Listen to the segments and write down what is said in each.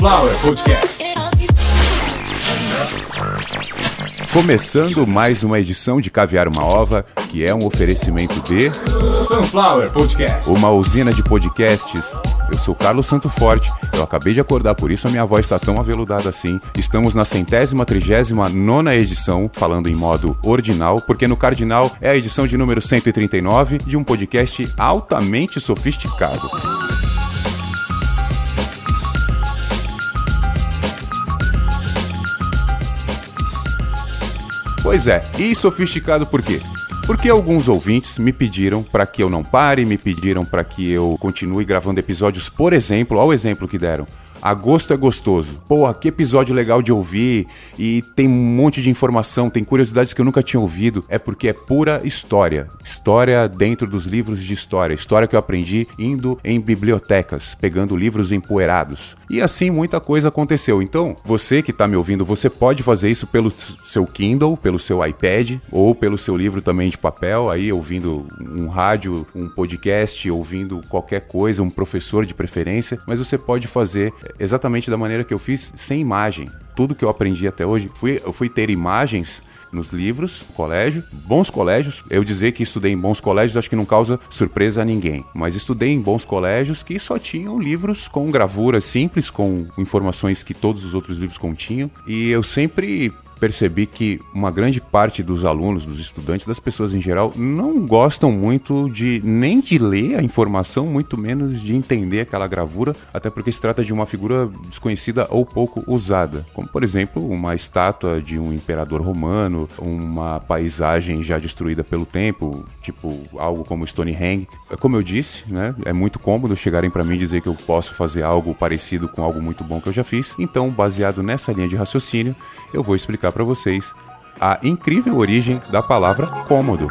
Sunflower Podcast. Começando mais uma edição de Caviar uma Ova, que é um oferecimento de Sunflower Podcast. uma usina de podcasts. Eu sou Carlos Santo Forte, eu acabei de acordar, por isso a minha voz está tão aveludada assim. Estamos na centésima, trigésima nona edição, falando em modo ordinal, porque no Cardinal é a edição de número 139 de um podcast altamente sofisticado. Pois é, e sofisticado por quê? Porque alguns ouvintes me pediram para que eu não pare, me pediram para que eu continue gravando episódios, por exemplo, olha o exemplo que deram. Agosto é gostoso. Porra, que episódio legal de ouvir. E tem um monte de informação, tem curiosidades que eu nunca tinha ouvido. É porque é pura história. História dentro dos livros de história. História que eu aprendi indo em bibliotecas, pegando livros empoeirados. E assim muita coisa aconteceu. Então, você que está me ouvindo, você pode fazer isso pelo seu Kindle, pelo seu iPad ou pelo seu livro também de papel, aí ouvindo um rádio, um podcast, ouvindo qualquer coisa, um professor de preferência, mas você pode fazer exatamente da maneira que eu fiz, sem imagem. Tudo que eu aprendi até hoje, fui, eu fui ter imagens nos livros, no colégio, bons colégios. Eu dizer que estudei em bons colégios acho que não causa surpresa a ninguém, mas estudei em bons colégios que só tinham livros com gravuras simples, com informações que todos os outros livros continham, e eu sempre percebi que uma grande parte dos alunos, dos estudantes, das pessoas em geral, não gostam muito de nem de ler a informação, muito menos de entender aquela gravura, até porque se trata de uma figura desconhecida ou pouco usada, como por exemplo uma estátua de um imperador romano, uma paisagem já destruída pelo tempo, tipo algo como Stonehenge. Como eu disse, né, é muito cômodo chegarem para mim dizer que eu posso fazer algo parecido com algo muito bom que eu já fiz. Então, baseado nessa linha de raciocínio, eu vou explicar para vocês a incrível origem da palavra cômodo.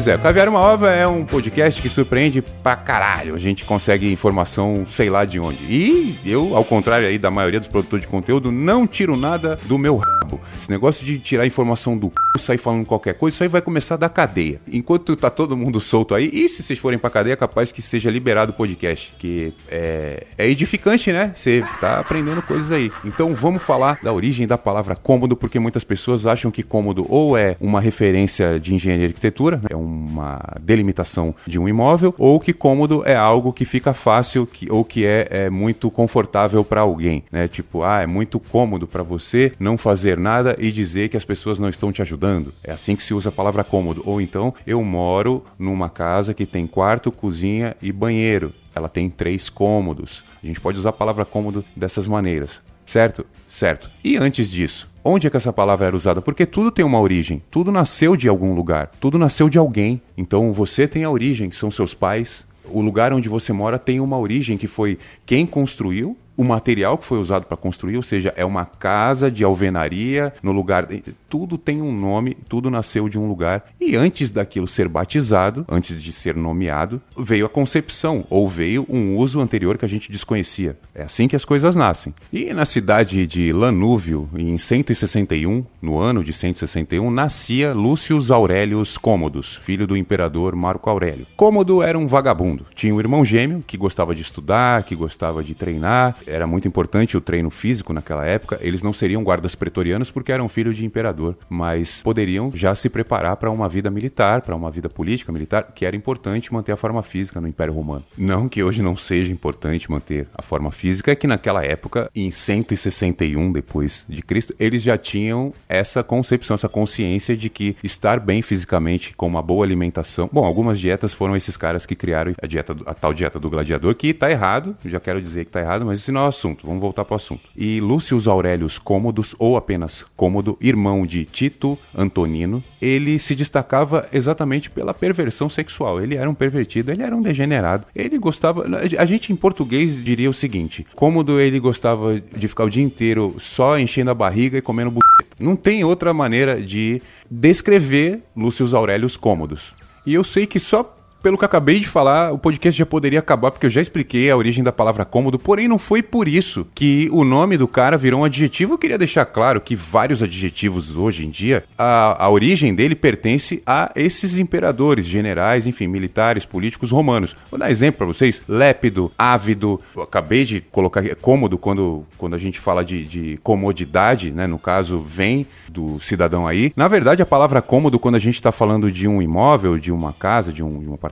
Pois é, Caviar Uma Ova é um podcast que surpreende pra caralho. A gente consegue informação sei lá de onde. E eu, ao contrário aí da maioria dos produtores de conteúdo, não tiro nada do meu rabo. Esse negócio de tirar informação do c... sair falando qualquer coisa, isso aí vai começar da cadeia. Enquanto tá todo mundo solto aí, e se vocês forem pra cadeia, é capaz que seja liberado o podcast. Que é, é edificante, né? Você tá aprendendo coisas aí. Então vamos falar da origem da palavra cômodo, porque muitas pessoas acham que cômodo ou é uma referência de engenharia e arquitetura, né? é uma delimitação de um imóvel, ou que cômodo é algo que fica fácil que, ou que é, é muito confortável para alguém, né? Tipo, ah, é muito cômodo para você não fazer nada e dizer que as pessoas não estão te ajudando. É assim que se usa a palavra cômodo. Ou então, eu moro numa casa que tem quarto, cozinha e banheiro. Ela tem três cômodos. A gente pode usar a palavra cômodo dessas maneiras. Certo? Certo. E antes disso, onde é que essa palavra era usada? Porque tudo tem uma origem, tudo nasceu de algum lugar, tudo nasceu de alguém. Então você tem a origem, que são seus pais. O lugar onde você mora tem uma origem que foi quem construiu o material que foi usado para construir, ou seja, é uma casa de alvenaria no lugar. Tudo tem um nome, tudo nasceu de um lugar. E antes daquilo ser batizado, antes de ser nomeado, veio a concepção, ou veio um uso anterior que a gente desconhecia. É assim que as coisas nascem. E na cidade de Lanúvio, em 161, no ano de 161, nascia Lúcius Aurelius Cômodos, filho do imperador Marco Aurélio. Cômodo era um vagabundo. Tinha um irmão gêmeo que gostava de estudar, que gostava de treinar era muito importante o treino físico naquela época. Eles não seriam guardas pretorianos porque eram filhos de imperador, mas poderiam já se preparar para uma vida militar, para uma vida política militar, que era importante manter a forma física no Império Romano. Não que hoje não seja importante manter a forma física, é que naquela época, em 161 depois de Cristo, eles já tinham essa concepção, essa consciência de que estar bem fisicamente com uma boa alimentação. Bom, algumas dietas foram esses caras que criaram a dieta, a tal dieta do gladiador, que está errado, já quero dizer que está errado, mas isso não o assunto, vamos voltar para o assunto. E Lúcio Aurelius Cômodos, ou apenas Cômodo, irmão de Tito Antonino, ele se destacava exatamente pela perversão sexual. Ele era um pervertido, ele era um degenerado. Ele gostava. A gente em português diria o seguinte: Cômodo ele gostava de ficar o dia inteiro só enchendo a barriga e comendo buceta. Não tem outra maneira de descrever Lúcio Aurelius Cômodos. E eu sei que só pelo que acabei de falar, o podcast já poderia acabar, porque eu já expliquei a origem da palavra cômodo, porém não foi por isso que o nome do cara virou um adjetivo. Eu queria deixar claro que vários adjetivos hoje em dia, a, a origem dele pertence a esses imperadores, generais, enfim, militares, políticos romanos. Vou dar exemplo para vocês: lépido, ávido. Eu acabei de colocar cômodo quando, quando a gente fala de, de comodidade, né? No caso, vem do cidadão aí. Na verdade, a palavra cômodo, quando a gente está falando de um imóvel, de uma casa, de um, de um apartamento,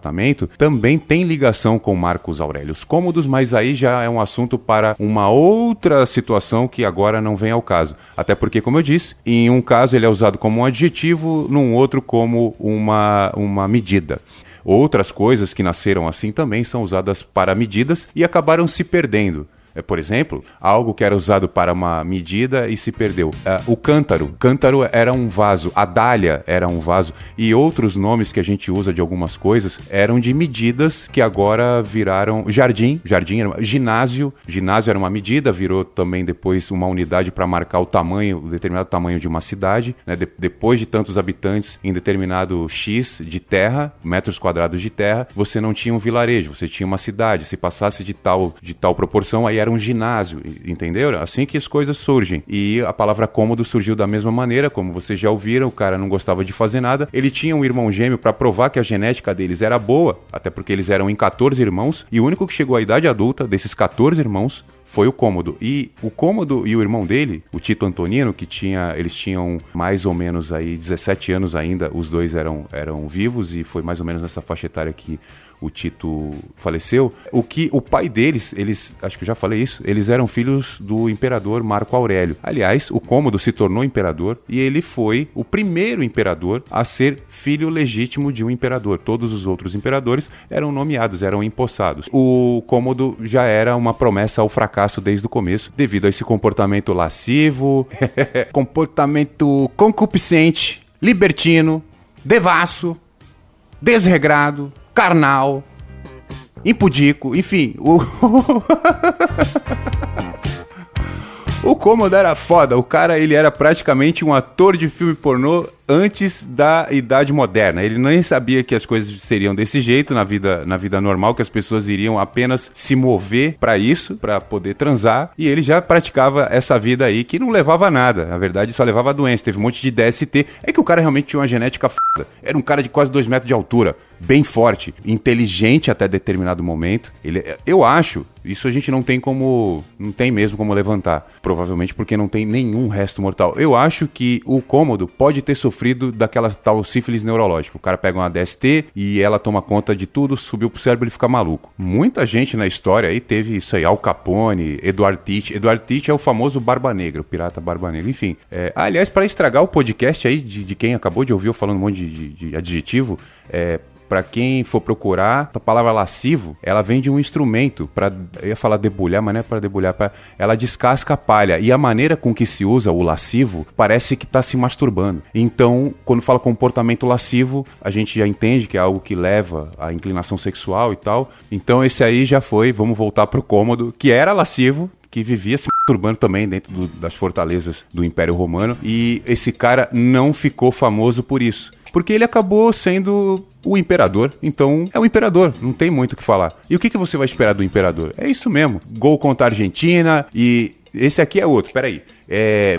também tem ligação com Marcos Aurelius Cômodos, mas aí já é um assunto para uma outra situação que agora não vem ao caso. Até porque, como eu disse, em um caso ele é usado como um adjetivo, num outro como uma, uma medida. Outras coisas que nasceram assim também são usadas para medidas e acabaram se perdendo. É, por exemplo, algo que era usado para uma medida e se perdeu. Uh, o cântaro. Cântaro era um vaso. A dália era um vaso. E outros nomes que a gente usa de algumas coisas eram de medidas que agora viraram. Jardim. Jardim era. Ginásio. Ginásio era uma medida, virou também depois uma unidade para marcar o tamanho, o determinado tamanho de uma cidade. Né? De, depois de tantos habitantes em determinado X de terra, metros quadrados de terra, você não tinha um vilarejo, você tinha uma cidade. Se passasse de tal, de tal proporção, aí era era um ginásio, entendeu? Assim que as coisas surgem. E a palavra cômodo surgiu da mesma maneira, como vocês já ouviram, o cara não gostava de fazer nada. Ele tinha um irmão gêmeo para provar que a genética deles era boa, até porque eles eram em 14 irmãos, e o único que chegou à idade adulta desses 14 irmãos foi o Cômodo. E o Cômodo e o irmão dele, o Tito Antonino, que tinha, eles tinham mais ou menos aí 17 anos ainda, os dois eram, eram vivos e foi mais ou menos nessa faixa etária que o Tito faleceu, o que o pai deles, eles, acho que eu já falei isso, eles eram filhos do imperador Marco Aurélio. Aliás, o Cômodo se tornou imperador e ele foi o primeiro imperador a ser filho legítimo de um imperador. Todos os outros imperadores eram nomeados, eram empossados. O Cômodo já era uma promessa ao fracasso desde o começo, devido a esse comportamento lascivo, comportamento concupiscente, libertino, devasso, desregrado, carnal, impudico, enfim. O... o Cômodo era foda. O cara, ele era praticamente um ator de filme pornô antes da idade moderna. Ele nem sabia que as coisas seriam desse jeito na vida, na vida normal, que as pessoas iriam apenas se mover para isso, para poder transar, e ele já praticava essa vida aí que não levava a nada. Na verdade, só levava a doença. Teve um monte de DST. É que o cara realmente tinha uma genética foda. Era um cara de quase dois metros de altura, bem forte, inteligente até determinado momento. Ele, eu acho, isso a gente não tem como, não tem mesmo como levantar, provavelmente porque não tem nenhum resto mortal. Eu acho que o cômodo pode ter sofrido sofrido daquela tal sífilis neurológica. O cara pega uma DST e ela toma conta de tudo, subiu pro cérebro e fica maluco. Muita gente na história aí teve isso aí. Al Capone, Eduardo Titt. Eduardo Titt é o famoso Barba Negra, o pirata Barba Negra. Enfim, é, aliás, para estragar o podcast aí de, de, quem acabou de ouvir eu falando um monte de, de, de adjetivo, é, para quem for procurar, a palavra lascivo, ela vem de um instrumento para ia falar debulhar, mas não é para debulhar, pra, ela descasca a palha e a maneira com que se usa o lascivo parece que está se masturbando. Então, quando fala comportamento lascivo, a gente já entende que é algo que leva à inclinação sexual e tal. Então esse aí já foi, vamos voltar pro cômodo, que era lascivo, que vivia se masturbando também dentro do, das fortalezas do Império Romano. E esse cara não ficou famoso por isso. Porque ele acabou sendo o imperador, então é o imperador, não tem muito o que falar. E o que, que você vai esperar do imperador? É isso mesmo, gol contra a Argentina e esse aqui é outro, peraí é,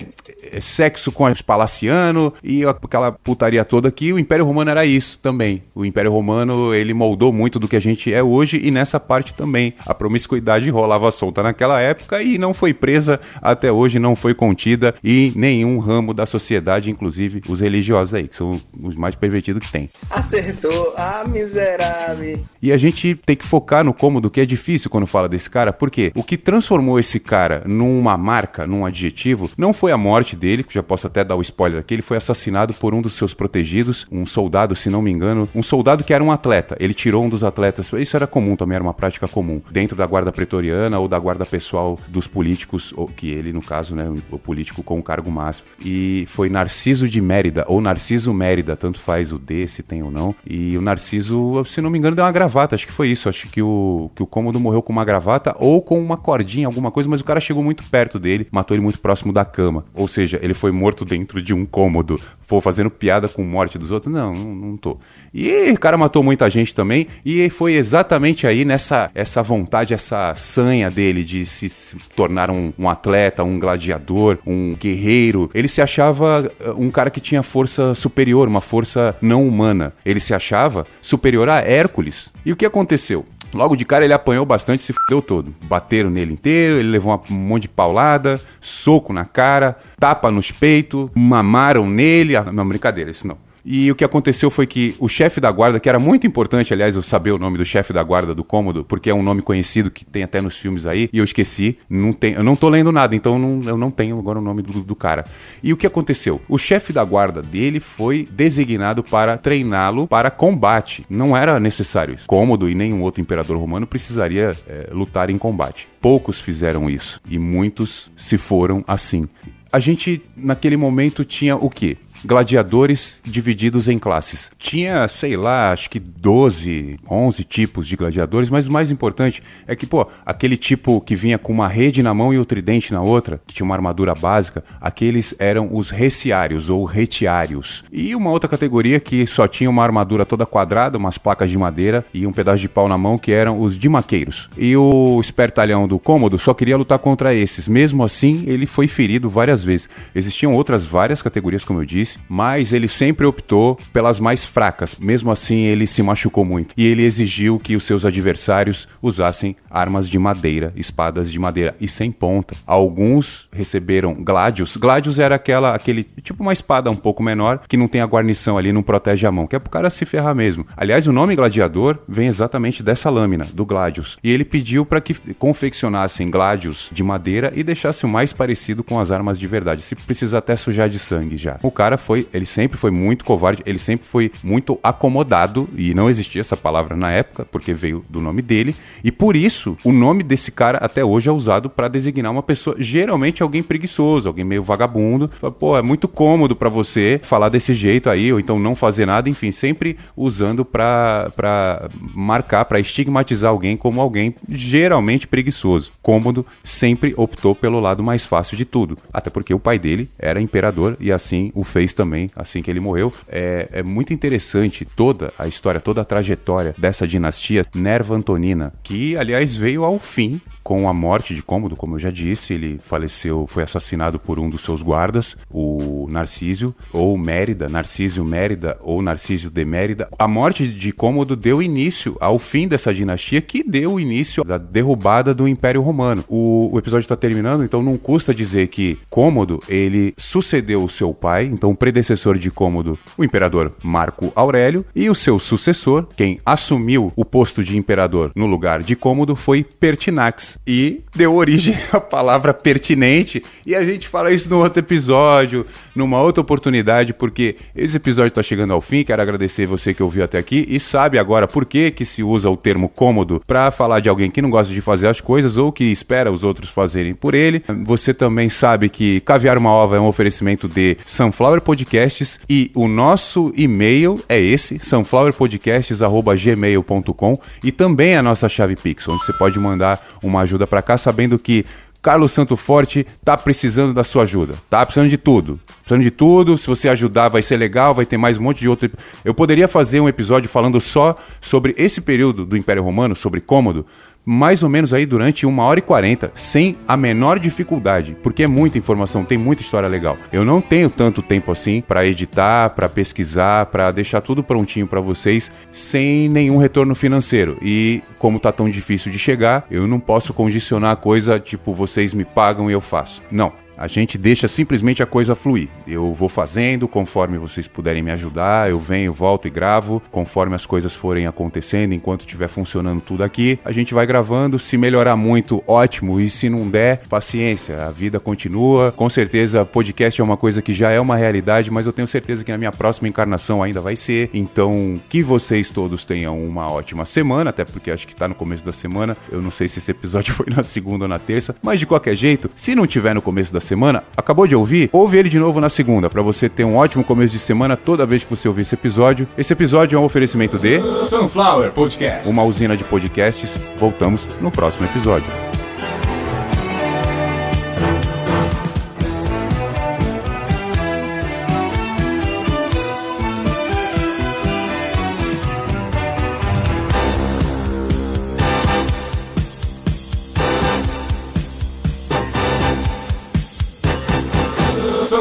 sexo com os palaciano e aquela putaria toda aqui. O Império Romano era isso também. O Império Romano ele moldou muito do que a gente é hoje e nessa parte também. A promiscuidade rolava solta naquela época e não foi presa até hoje, não foi contida em nenhum ramo da sociedade, inclusive os religiosos aí, que são os mais pervertidos que tem. Acertou, ah, miserável. E a gente tem que focar no cômodo que é difícil quando fala desse cara, porque o que transformou esse cara numa marca, num adjetivo, não foi a morte dele, que já posso até dar o spoiler aqui, ele foi assassinado por um dos seus protegidos, um soldado, se não me engano, um soldado que era um atleta. Ele tirou um dos atletas, isso era comum também, era uma prática comum, dentro da guarda pretoriana ou da guarda pessoal dos políticos, ou que ele, no caso, né, o político com o cargo máximo. E foi Narciso de Mérida, ou Narciso Mérida, tanto faz o D, se tem ou não. E o Narciso, se não me engano, deu uma gravata, acho que foi isso. Acho que o, que o cômodo morreu com uma gravata ou com uma cordinha, alguma coisa, mas o cara chegou muito perto dele, matou ele muito próximo da cama. Ou seja, seja, ele foi morto dentro de um cômodo. Vou fazendo piada com morte dos outros? Não, não, não tô. E o cara matou muita gente também, e foi exatamente aí nessa essa vontade, essa sanha dele de se, se tornar um, um, atleta, um gladiador, um guerreiro. Ele se achava uh, um cara que tinha força superior, uma força não humana. Ele se achava superior a Hércules. E o que aconteceu? Logo de cara ele apanhou bastante, se fudeu todo. Bateram nele inteiro, ele levou um monte de paulada, soco na cara, tapa nos peitos, mamaram nele. Ah, não, brincadeira, isso não. E o que aconteceu foi que o chefe da guarda, que era muito importante, aliás, eu saber o nome do chefe da guarda do cômodo, porque é um nome conhecido que tem até nos filmes aí, e eu esqueci, não tem, eu não tô lendo nada, então eu não, eu não tenho agora o nome do, do cara. E o que aconteceu? O chefe da guarda dele foi designado para treiná-lo para combate. Não era necessário isso. Cômodo e nenhum outro imperador romano precisaria é, lutar em combate. Poucos fizeram isso, e muitos se foram assim. A gente, naquele momento, tinha o quê? Gladiadores divididos em classes. Tinha, sei lá, acho que 12, 11 tipos de gladiadores, mas o mais importante é que, pô, aquele tipo que vinha com uma rede na mão e o tridente na outra, que tinha uma armadura básica, aqueles eram os reciários ou retiários. E uma outra categoria que só tinha uma armadura toda quadrada, umas placas de madeira e um pedaço de pau na mão, que eram os dimaqueiros. E o espertalhão do cômodo só queria lutar contra esses. Mesmo assim, ele foi ferido várias vezes. Existiam outras várias categorias, como eu disse, mas ele sempre optou pelas mais fracas. Mesmo assim, ele se machucou muito. E ele exigiu que os seus adversários usassem armas de madeira, espadas de madeira e sem ponta. Alguns receberam gladios. Gladios era aquela, aquele tipo uma espada um pouco menor que não tem a guarnição ali, não protege a mão, que é pro cara se ferrar mesmo. Aliás, o nome gladiador vem exatamente dessa lâmina, do gladius. E ele pediu para que confeccionassem gladios de madeira e deixasse o mais parecido com as armas de verdade. Se precisa até sujar de sangue já. O cara foi, ele sempre foi muito covarde, ele sempre foi muito acomodado e não existia essa palavra na época, porque veio do nome dele, e por isso o nome desse cara até hoje é usado para designar uma pessoa, geralmente alguém preguiçoso, alguém meio vagabundo. Pô, é muito cômodo para você falar desse jeito aí, ou então não fazer nada, enfim, sempre usando para marcar, para estigmatizar alguém como alguém geralmente preguiçoso. Cômodo sempre optou pelo lado mais fácil de tudo, até porque o pai dele era imperador e assim o fez também, assim que ele morreu. É, é muito interessante toda a história, toda a trajetória dessa dinastia Nerva Antonina, que aliás veio ao fim com a morte de Cômodo, como eu já disse, ele faleceu, foi assassinado por um dos seus guardas, o Narcísio, ou Mérida, Narcísio Mérida, ou Narcísio de Mérida. A morte de Cômodo deu início ao fim dessa dinastia, que deu início à derrubada do Império Romano. O, o episódio está terminando, então não custa dizer que Cômodo, ele sucedeu o seu pai, então predecessor de Cômodo, o imperador Marco Aurélio, e o seu sucessor, quem assumiu o posto de imperador no lugar de Cômodo, foi Pertinax, e deu origem à palavra pertinente. E a gente fala isso no outro episódio, numa outra oportunidade, porque esse episódio está chegando ao fim. Quero agradecer você que ouviu até aqui e sabe agora por que, que se usa o termo cômodo para falar de alguém que não gosta de fazer as coisas ou que espera os outros fazerem por ele. Você também sabe que Caviar uma Ova é um oferecimento de Sunflower Podcasts e o nosso e-mail é esse, sunflowerpodcasts.gmail.com e também a nossa chave Pix, onde você pode mandar uma ajuda para cá, sabendo que Carlos Santo Forte tá precisando da sua ajuda, tá precisando de tudo. Precisando de tudo, se você ajudar vai ser legal, vai ter mais um monte de outro. Eu poderia fazer um episódio falando só sobre esse período do Império Romano, sobre Cômodo, mais ou menos aí durante uma hora e quarenta, sem a menor dificuldade, porque é muita informação, tem muita história legal. Eu não tenho tanto tempo assim para editar, para pesquisar, para deixar tudo prontinho para vocês, sem nenhum retorno financeiro. E como tá tão difícil de chegar, eu não posso condicionar a coisa tipo vocês me pagam e eu faço. Não. A gente deixa simplesmente a coisa fluir. Eu vou fazendo conforme vocês puderem me ajudar, eu venho, volto e gravo, conforme as coisas forem acontecendo, enquanto estiver funcionando tudo aqui, a gente vai gravando. Se melhorar muito, ótimo, e se não der, paciência, a vida continua. Com certeza, podcast é uma coisa que já é uma realidade, mas eu tenho certeza que na minha próxima encarnação ainda vai ser. Então, que vocês todos tenham uma ótima semana, até porque acho que tá no começo da semana. Eu não sei se esse episódio foi na segunda ou na terça, mas de qualquer jeito, se não tiver no começo da semana, acabou de ouvir? Ouve ele de novo na segunda, para você ter um ótimo começo de semana toda vez que você ouvir esse episódio. Esse episódio é um oferecimento de Sunflower Podcast. uma usina de podcasts. Voltamos no próximo episódio.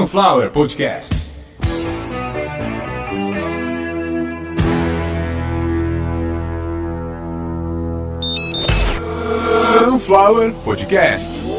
Sunflower Podcasts. Sunflower Podcasts.